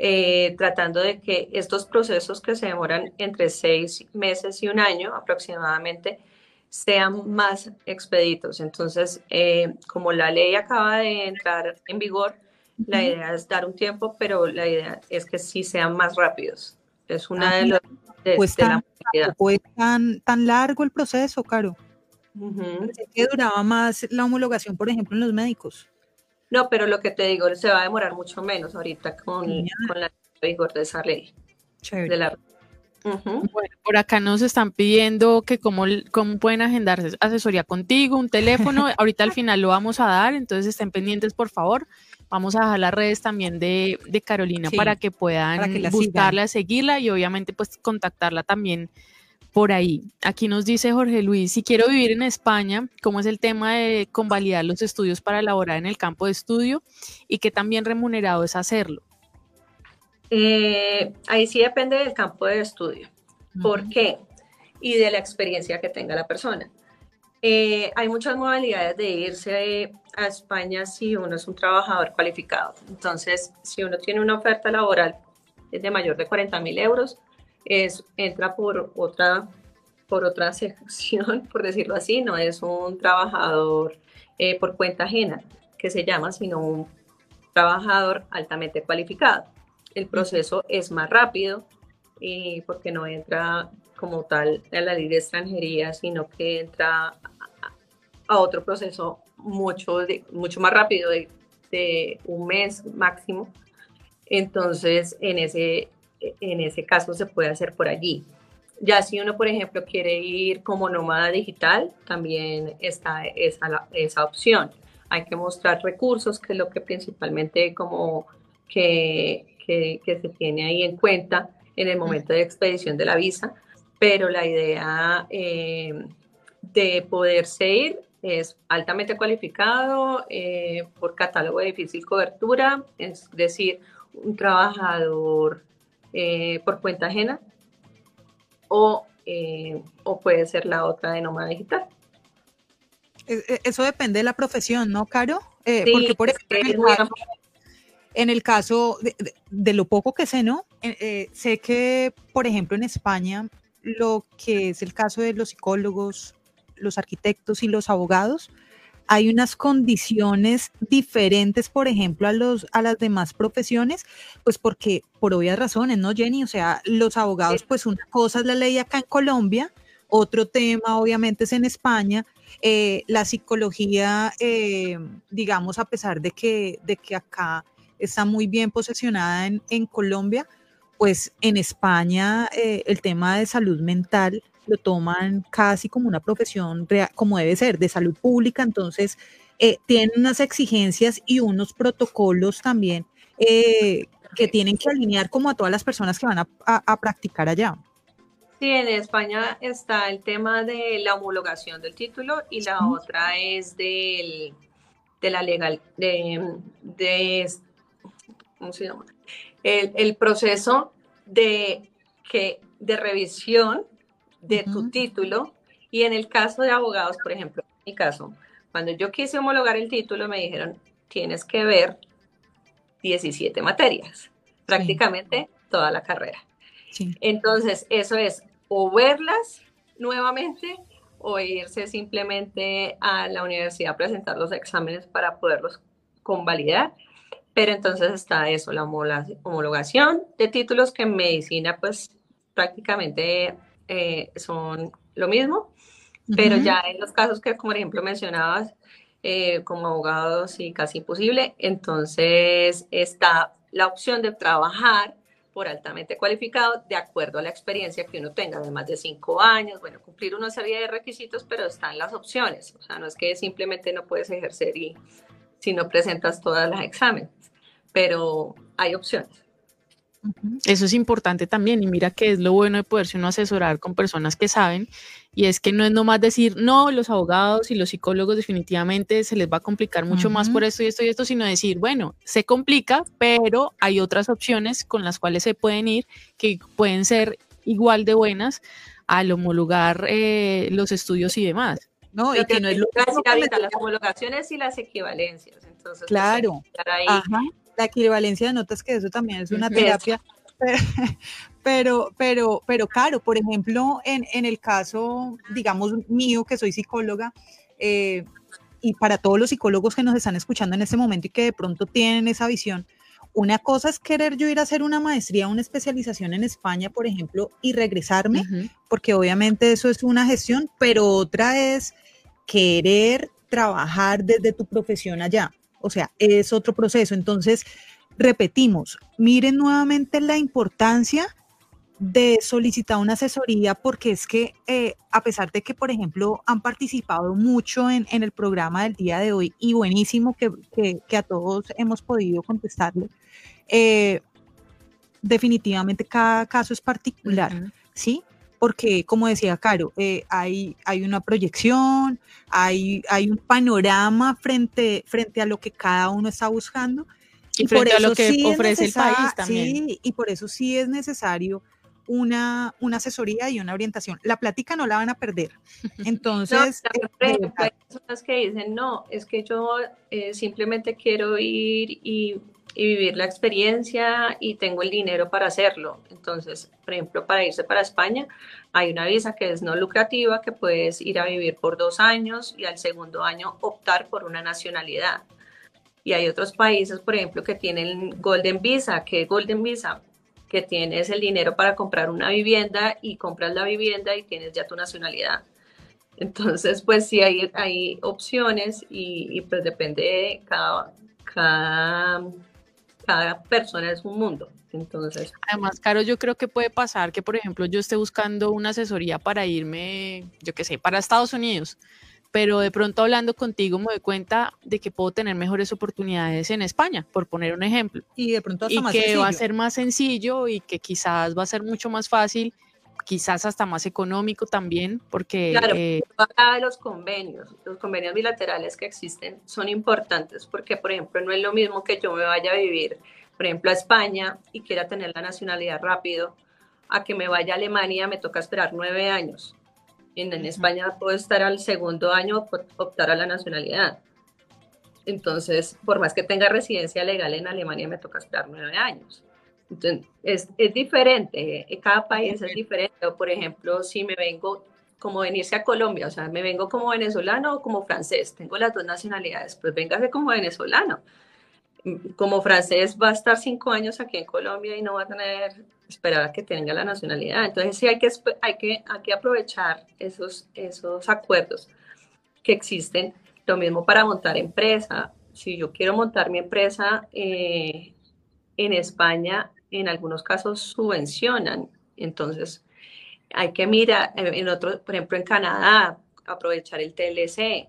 eh, tratando de que estos procesos que se demoran entre seis meses y un año aproximadamente, sean más expeditos. Entonces, eh, como la ley acaba de entrar en vigor, la idea es dar un tiempo, pero la idea es que sí sean más rápidos. Es una de las... pues tan, tan, tan largo el proceso, Caro. que duraba más la homologación, por ejemplo, en los médicos. No, pero lo que te digo, se va a demorar mucho menos ahorita con, con la vigor de esa ley. De la bueno, por acá nos están pidiendo que cómo, cómo pueden agendarse asesoría contigo, un teléfono. Ahorita al final lo vamos a dar, entonces estén pendientes, por favor. Vamos a dejar las redes también de, Carolina para que puedan buscarla, seguirla y obviamente pues contactarla también por ahí. Aquí nos dice Jorge Luis, si quiero vivir en España, ¿cómo es el tema de convalidar los estudios para elaborar en el campo de estudio y qué tan bien remunerado es hacerlo? Eh, ahí sí depende del campo de estudio. ¿Por qué? Y de la experiencia que tenga la persona. Eh, hay muchas modalidades de irse a España si uno es un trabajador cualificado. Entonces, si uno tiene una oferta laboral de mayor de 40 mil euros, es, entra por otra, por otra sección, por decirlo así, no es un trabajador eh, por cuenta ajena, que se llama, sino un trabajador altamente cualificado el proceso es más rápido y porque no entra como tal a la ley de extranjería, sino que entra a otro proceso mucho, mucho más rápido, de, un mes máximo. Entonces, en ese, en ese caso se puede hacer por allí. Ya si uno, por ejemplo, quiere ir como nómada digital, también está esa, esa opción. Hay que mostrar recursos, que es lo que principalmente como que que, se tiene ahí en cuenta en el momento de expedición de la visa, pero la idea eh, de poderse ir es altamente cualificado eh, por catálogo de difícil cobertura, es decir, un trabajador eh, por cuenta ajena o, o, puede ser la otra de nómada digital. E, eso depende de la profesión, ¿no, Caro? porque por ejemplo, en el caso de, lo poco que sé, ¿no? Eh, eh, sé que, por ejemplo, en España, lo que es el caso de los psicólogos, los arquitectos y los abogados, hay unas condiciones diferentes, por ejemplo, a, los, a las demás profesiones, pues porque por obvias razones, ¿no, Jenny? O sea, los abogados, pues una cosa es la ley acá en Colombia, otro tema obviamente es en España. Eh, la psicología, digamos, a pesar de que, de que acá está muy bien posesionada en, Colombia, pues en España eh, el tema de salud mental lo toman casi como una profesión como debe ser, de salud pública, entonces eh, tienen unas exigencias y unos protocolos también eh, que tienen que alinear como a todas las personas que van a, practicar allá. Sí, en España está el tema de la homologación del título y la otra es del, de la legal, de, de ¿cómo se llama? El, proceso de, que, de revisión de tu título. Y en el caso de abogados, por ejemplo, en mi caso, cuando yo quise homologar el título me dijeron, tienes que ver 17 materias, prácticamente toda la carrera. Entonces, eso es o verlas nuevamente o irse simplemente a la universidad a presentar los exámenes para poderlos convalidar pero entonces está eso, la homologación de títulos que en medicina pues prácticamente eh, son lo mismo, pero ya en los casos que como por ejemplo mencionabas, eh, como abogados y casi imposible, entonces está la opción de trabajar por altamente cualificado de acuerdo a la experiencia que uno tenga de más de cinco años, bueno, cumplir una serie de requisitos, pero están las opciones, o sea, no es que simplemente no puedes ejercer y si no presentas todas las exámenes pero hay opciones. Eso es importante también y mira que es lo bueno de poderse uno asesorar con personas que saben y es que no es nomás decir, no, los abogados y los psicólogos definitivamente se les va a complicar mucho más por esto y esto y esto, sino decir, bueno, se complica, pero hay otras opciones con las cuales se pueden ir que pueden ser igual de buenas al homologar eh, los estudios y demás. No, y que, no es lo las homologaciones y las equivalencias. Entonces, pues, claro. ahí la equivalencia de notas, que eso también es una terapia. Pero, pero, pero claro, por ejemplo, en, en el caso, digamos, mío, que soy psicóloga, eh, y para todos los psicólogos que nos están escuchando en este momento y que de pronto tienen esa visión, una cosa es querer yo ir a hacer una maestría, una especialización en España, por ejemplo, y regresarme, porque obviamente eso es una gestión, pero otra es querer trabajar desde tu profesión allá. O sea, es otro proceso. Entonces, repetimos, miren nuevamente la importancia de solicitar una asesoría porque es que eh, a pesar de que, por ejemplo, han participado mucho en, el programa del día de hoy y buenísimo que, a todos hemos podido contestarle, eh, definitivamente cada caso es particular, ¿sí? Porque, como decía Caro, eh, hay, hay una proyección, hay, hay un panorama frente, frente a lo que cada uno está buscando. Y, frente a lo que ofrece el país también. Sí, y por eso sí es necesario una, una asesoría y una orientación. La plática no la van a perder. Entonces, no, eh, hay personas que dicen, no, es que yo eh, simplemente quiero ir y, y, vivir la experiencia y tengo el dinero para hacerlo. Entonces, por ejemplo, para irse para España, hay una visa que es no lucrativa, que puedes ir a vivir por dos años y al segundo año optar por una nacionalidad. Y hay otros países, por ejemplo, que tienen Golden Visa, que Golden Visa que tienes el dinero para comprar una vivienda y compras la vivienda y tienes ya tu nacionalidad. Entonces, pues sí hay, hay opciones y, pues depende de cada, cada, cada persona es un mundo. Entonces. Además, Caro, yo creo que puede pasar que, por ejemplo, yo esté buscando una asesoría para irme, yo qué sé, para Estados Unidos pero de pronto hablando contigo me doy cuenta de que puedo tener mejores oportunidades en España, por poner un ejemplo. Y de pronto hasta y que va a ser más sencillo y que quizás va a ser mucho más fácil, quizás hasta más económico también, porque... Claro, eh, los convenios, los convenios bilaterales que existen son importantes porque, por ejemplo, no es lo mismo que yo me vaya a vivir, por ejemplo, a España y quiera tener la nacionalidad rápido, a que me vaya a Alemania, me toca esperar nueve años en, España puedo estar al segundo año optar a la nacionalidad. Entonces, por más que tenga residencia legal en Alemania, me toca esperar nueve años. Es, es diferente, eh, cada país es diferente. Por ejemplo, si me vengo como venirse a Colombia, o sea, me vengo como venezolano o como francés, tengo las dos nacionalidades, pues véngase como venezolano. Como francés va a estar cinco años aquí en Colombia y no va a tener esperar a que tenga la nacionalidad. Entonces sí hay que, hay que, hay que aprovechar esos, esos acuerdos que existen. Lo mismo para montar empresa. Si yo quiero montar mi empresa eh, en España, en algunos casos subvencionan. Entonces hay que mirar, en otro, por ejemplo en Canadá, aprovechar el TLC.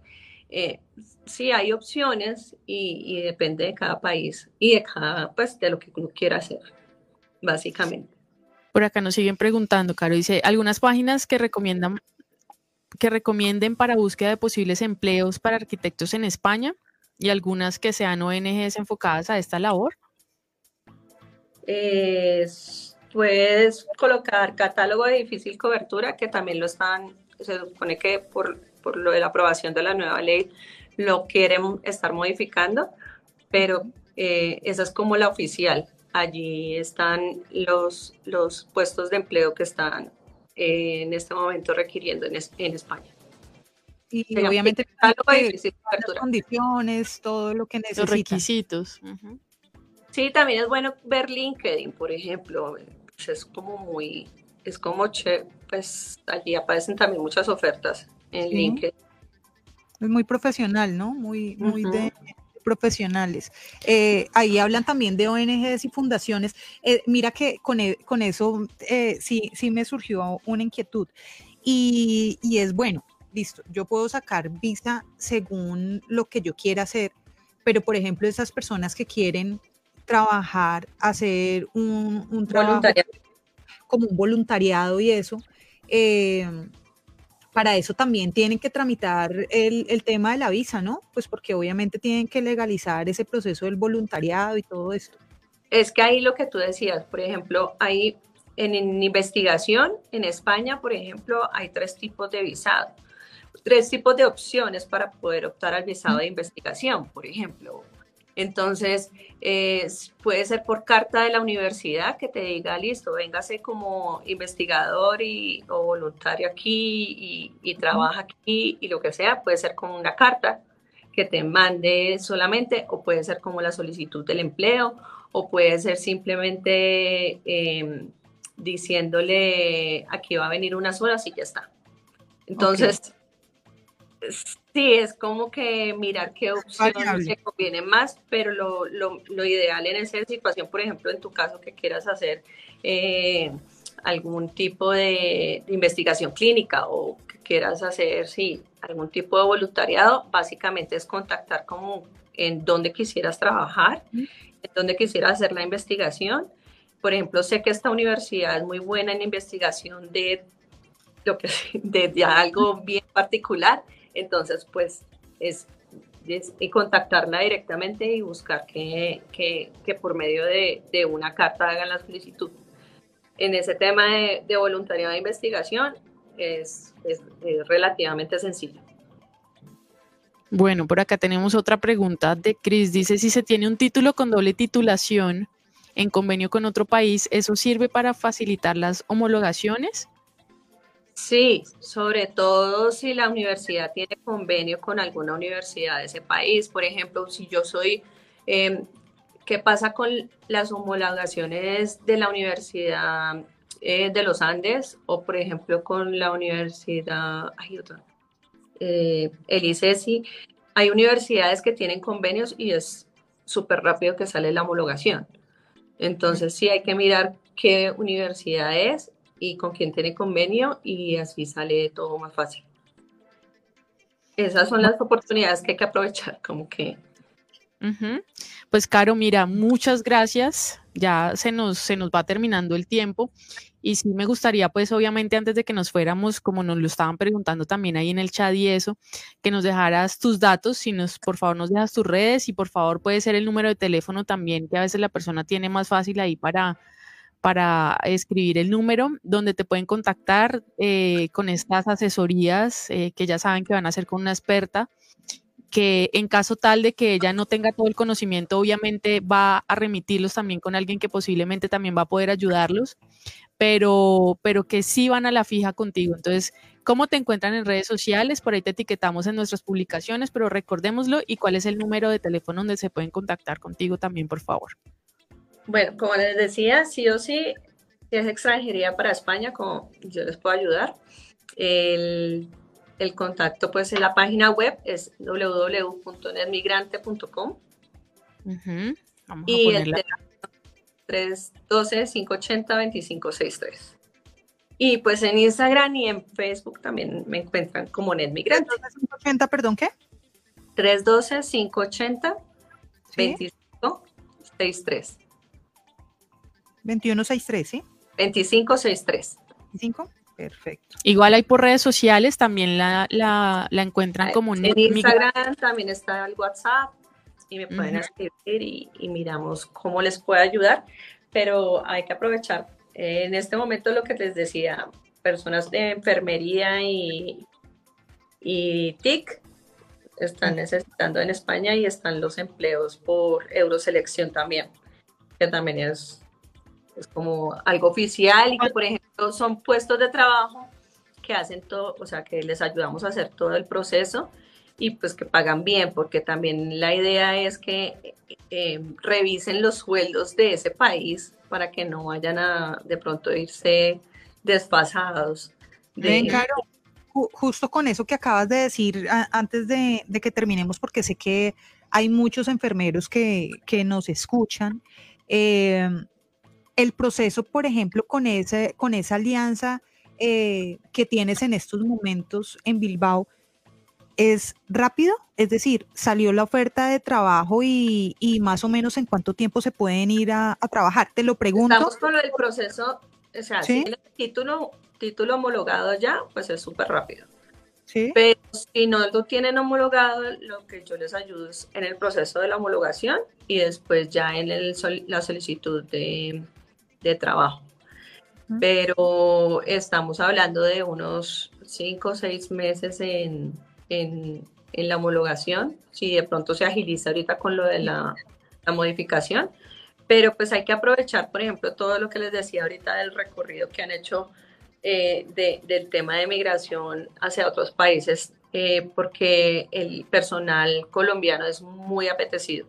Eh, sí hay opciones y, y, depende de cada país y de cada, pues, de lo que uno quiera hacer básicamente. Por acá nos siguen preguntando, Caro, dice, algunas páginas que recomiendan que recomienden para búsqueda de posibles empleos para arquitectos en España y algunas que sean ONGs enfocadas a esta labor. Puedes colocar catálogo de difícil cobertura, que también lo están, se supone que por, por lo de la aprobación de la nueva ley lo quieren estar modificando, pero eh, esa es como la oficial allí están los, los puestos de empleo que están eh, en este momento requiriendo en, en España. Y obviamente las condiciones, todo lo que necesitan. Los requisitos. Sí, también es bueno ver LinkedIn, por ejemplo. Pues es como muy, es como, che, pues allí aparecen también muchas ofertas en LinkedIn. Es muy profesional, ¿no? Muy, muy de profesionales. Eh, ahí hablan también de ONGs y fundaciones. Eh, mira que con, e, con eso eh, sí, sí me surgió una inquietud. Y, y, es bueno, listo, yo puedo sacar visa según lo que yo quiera hacer, pero por ejemplo esas personas que quieren trabajar, hacer un, un trabajo como un voluntariado y eso, eh, para eso también tienen que tramitar el, tema de la visa, ¿no? Pues porque obviamente tienen que legalizar ese proceso del voluntariado y todo esto. Es que ahí lo que tú decías, por ejemplo, hay en, investigación en España, por ejemplo, hay tres tipos de visado, tres tipos de opciones para poder optar al visado de investigación, por ejemplo. Entonces, puede ser por carta de la universidad que te diga, listo, véngase como investigador y, o voluntario aquí y, y trabaja aquí y lo que sea. Puede ser como una carta que te mande solamente o puede ser como la solicitud del empleo o puede ser simplemente em, diciéndole aquí va a venir unas horas y ya está. Entonces, sí, es como que mirar qué opciones te conviene más, pero lo, lo, lo, ideal en esa situación, por ejemplo, en tu caso que quieras hacer eh, algún tipo de, investigación clínica o que quieras hacer, sí, algún tipo de voluntariado, básicamente es contactar como en dónde quisieras trabajar, en dónde quisieras hacer la investigación. Por ejemplo, sé que esta universidad es muy buena en investigación de lo que de, algo bien particular, entonces pues es, contactarla directamente y buscar que, que, que por medio de, de, una carta hagan la solicitud. En ese tema de, voluntariado de investigación es, es, es relativamente sencillo. Bueno, por acá tenemos otra pregunta de Chris. Dice, si se tiene un título con doble titulación en convenio con otro país, ¿eso sirve para facilitar las homologaciones? Sí, sobre todo si la universidad tiene convenio con alguna universidad de ese país. Por ejemplo, si yo soy, em, ¿qué pasa con las homologaciones de la Universidad eh, de los Andes o, por ejemplo, con la Universidad, hay otra, eh, el ICESI, hay universidades que tienen convenios y es súper rápido que sale la homologación. Entonces sí hay que mirar qué universidad es y con quién tiene convenio y así sale todo más fácil. Esas son las oportunidades que hay que aprovechar, como que... Pues Caro, mira, muchas gracias. Ya se nos, se nos va terminando el tiempo. Y sí me gustaría, pues obviamente antes de que nos fuéramos, como nos lo estaban preguntando también ahí en el chat y eso, que nos dejaras tus datos, si nos, por favor nos dejas tus redes y por favor puede ser el número de teléfono también, que a veces la persona tiene más fácil ahí para, para escribir el número donde te pueden contactar eh, con estas asesorías eh, que ya saben que van a hacer con una experta que en caso tal de que ella no tenga todo el conocimiento, obviamente va a remitirlos también con alguien que posiblemente también va a poder ayudarlos, pero, pero que sí van a la fija contigo. Entonces, ¿cómo te encuentran en redes sociales? Por ahí te etiquetamos en nuestras publicaciones, pero recordémoslo y cuál es el número de teléfono donde se pueden contactar contigo también, por favor. Bueno, como les decía, sí o sí, si es extranjería para España, como yo les puedo ayudar. El el contacto, pues en la página web es www.netmigrante.com. y el teléfono 312-580-2563. Y pues en Instagram y en Facebook también me encuentran como NetMigrante. 580, perdón, ¿qué? 312-580-2563. 2163, ¿sí? 2563. ¿25? Perfecto. Igual hay por redes sociales, también la, la, encuentran como en Instagram, también está el WhatsApp y me pueden escribir y, miramos cómo les puede ayudar, pero hay que aprovechar. En este momento lo que les decía, personas de enfermería y, y TIC están necesitando en España y están los empleos por Euroselección también, que también es es como algo oficial y que, por ejemplo, son puestos de trabajo que hacen todo, o sea, que les ayudamos a hacer todo el proceso y pues que pagan bien, porque también la idea es que eh, revisen los sueldos de ese país para que no vayan a de pronto irse desfasados. De... claro, justo con eso que acabas de decir antes de, que terminemos, porque sé que hay muchos enfermeros que, que nos escuchan. Eh, el proceso, por ejemplo, con, ese, con esa alianza eh, que tienes en estos momentos en Bilbao, es rápido? Es decir, salió la oferta de trabajo y, más o menos en cuánto tiempo se pueden ir a, trabajar. Te lo pregunto. Estamos con el proceso, o sea, si el título, título homologado ya, pues es súper rápido. ¿Sí? Pero si no lo tienen homologado, lo que yo les ayudo es en el proceso de la homologación y después ya en el, la solicitud de, de trabajo. Pero estamos hablando de unos cinco o seis meses en, en la homologación, si de pronto se agiliza ahorita con lo de la, la modificación, pero pues hay que aprovechar, por ejemplo, todo lo que les decía ahorita del recorrido que han hecho eh, de, del tema de migración hacia otros países, eh, porque el personal colombiano es muy apetecido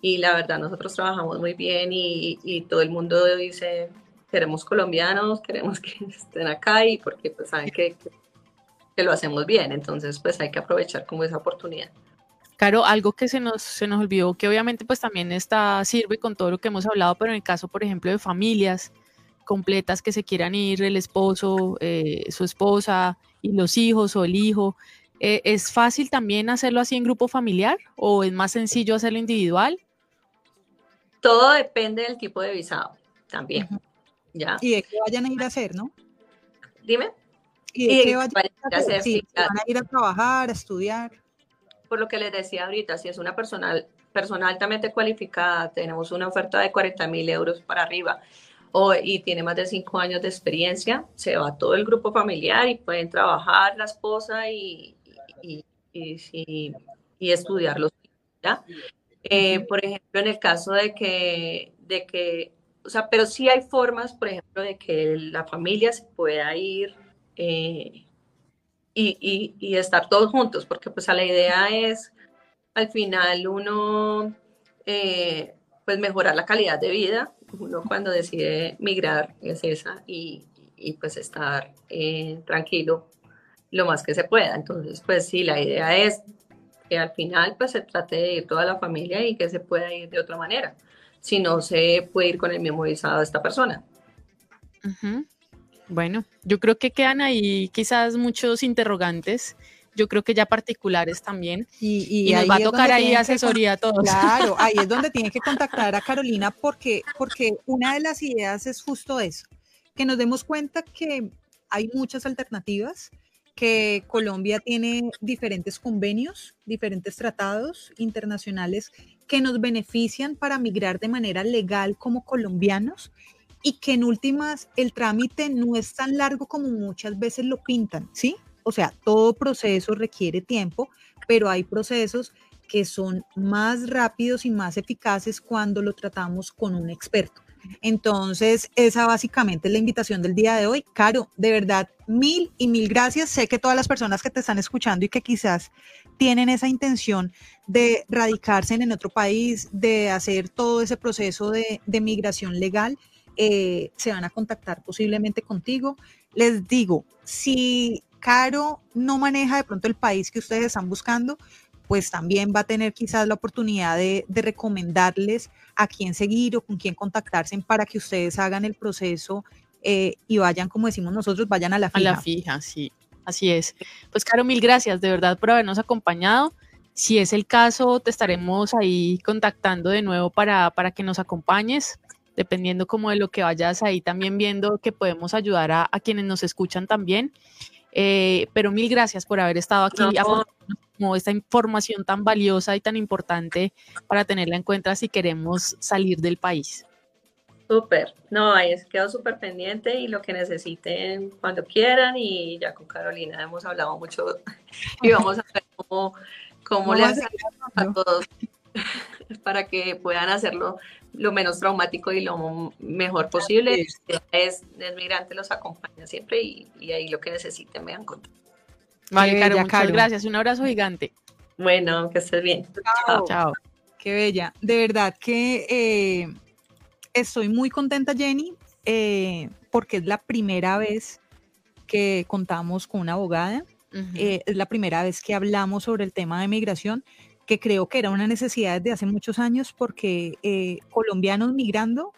y la verdad nosotros trabajamos muy bien y, y todo el mundo dice queremos colombianos, queremos que estén acá y porque pues saben que, que, lo hacemos bien, entonces pues hay que aprovechar como esa oportunidad. Claro, algo que se nos, se nos olvidó, que obviamente pues también está, sirve con todo lo que hemos hablado, pero en el caso, por ejemplo, de familias completas que se quieran ir, el esposo, eh, su esposa y los hijos o el hijo, eh, ¿es fácil también hacerlo así en grupo familiar o es más sencillo hacerlo individual? Todo depende del tipo de visado también. ¿ya? Y de qué vayan a ir a hacer, ¿no? Dime. Y de, qué vayan, a hacer, sí, van a ir a trabajar, a estudiar. Por lo que les decía ahorita, si es una persona, persona altamente cualificada, tenemos una oferta de 40 mil euros para arriba o, y tiene más de cinco años de experiencia, se va todo el grupo familiar y pueden trabajar la esposa y, y, y, y estudiar ¿ya? Eh, por ejemplo, en el caso de que, de que o sea, pero sí hay formas, por ejemplo, de que la familia se pueda ir eh, y, y, estar todos juntos, porque pues la idea es al final uno eh, pues mejorar la calidad de vida, uno cuando decide migrar es esa y, y pues estar tranquilo lo más que se pueda. Entonces, pues sí, la idea es que al final pues se trate de ir toda la familia y que se pueda ir de otra manera si no se puede ir con el mismo visado esta persona. Bueno, yo creo que quedan ahí quizás muchos interrogantes yo creo que ya particulares también. Y, nos va a tocar ahí asesoría a todos. Claro, ahí es donde tienen que contactar a Carolina porque, porque una de las ideas es justo eso, que nos demos cuenta que hay muchas alternativas, que Colombia tiene diferentes convenios, diferentes tratados internacionales que nos benefician para migrar de manera legal como colombianos y que en últimas el trámite no es tan largo como muchas veces lo pintan, ¿sí? O sea, todo proceso requiere tiempo, pero hay procesos que son más rápidos y más eficaces cuando lo tratamos con un experto. Entonces, esa básicamente es la invitación del día de hoy. Caro, de verdad, mil y mil gracias. Sé que todas las personas que te están escuchando y que quizás tienen esa intención de radicarse en otro país, de hacer todo ese proceso de, migración legal, eh, se van a contactar posiblemente contigo. Les digo, si Caro no maneja de pronto el país que ustedes están buscando, pues también va a tener quizás la oportunidad de, recomendarles a quién seguir o con quién contactarse para que ustedes hagan el proceso eh, y vayan, como decimos nosotros, vayan a la fija. A la fija, sí, así es. Pues Caro, mil gracias de verdad por habernos acompañado. Si es el caso, te estaremos ahí contactando de nuevo para, para que nos acompañes, dependiendo como de lo que vayas ahí también viendo que podemos ayudar a, quienes nos escuchan también. Eh, pero mil gracias por haber estado aquí como esta información tan valiosa y tan importante para tenerla en cuenta si queremos salir del país. Súper, no, ahí quedo súper pendiente y lo que necesiten cuando quieran y ya con Carolina hemos hablado mucho y vamos a ver cómo, cómo le hacemos a todos para que puedan hacerlo lo menos traumático y lo mejor posible. Es, el migrante los acompaña siempre y, y ahí lo que necesiten me dan cuenta. Vale, Caro, muchas gracias. Un abrazo gigante. Bueno, que estés bien. Chao. Chao. Qué bella. De verdad que eh, estoy muy contenta, Jenny, eh, porque es la primera vez que contamos con una abogada. Eh, es la primera vez que hablamos sobre el tema de migración, que creo que era una necesidad desde hace muchos años porque colombianos migrando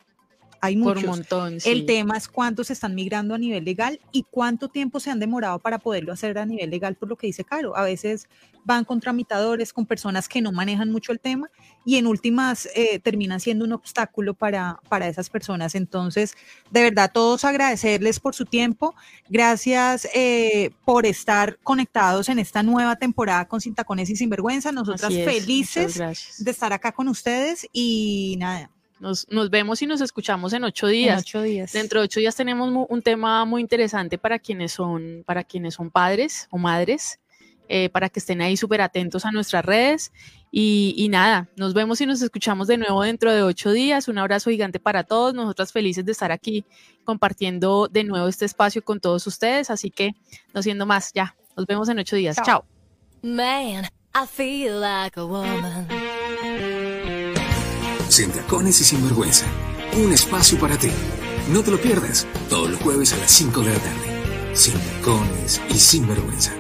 hay muchos. Por un montón, El tema es cuántos están migrando a nivel legal y cuánto tiempo se han demorado para poderlo hacer a nivel legal, por lo que dice Caro. A veces van con tramitadores, con personas que no manejan mucho el tema y en últimas eh, terminan siendo un obstáculo para, para esas personas. Entonces, de verdad, todos agradecerles por su tiempo. Gracias eh, por estar conectados en esta nueva temporada con Sin Tacones y Sinvergüenza. Nosotras felices de estar acá con ustedes y nada nos, vemos y nos escuchamos en ocho días. ocho días. Dentro de ocho días tenemos un tema muy interesante para quienes son, para quienes son padres o madres. eh, para que estén ahí súper atentos a nuestras redes. Y, y, nada, nos vemos y nos escuchamos de nuevo dentro de ocho días. Un abrazo gigante para todos. Nosotras felices de estar aquí compartiendo de nuevo este espacio con todos ustedes. Así que, no siendo más, ya, nos vemos en ocho días. Chao. Man, I feel like a woman. Sin tacones y sin vergüenza. Un espacio para ti. No te lo pierdas. Todos los jueves a las 5 de la tarde. Sin tacones y sin vergüenza.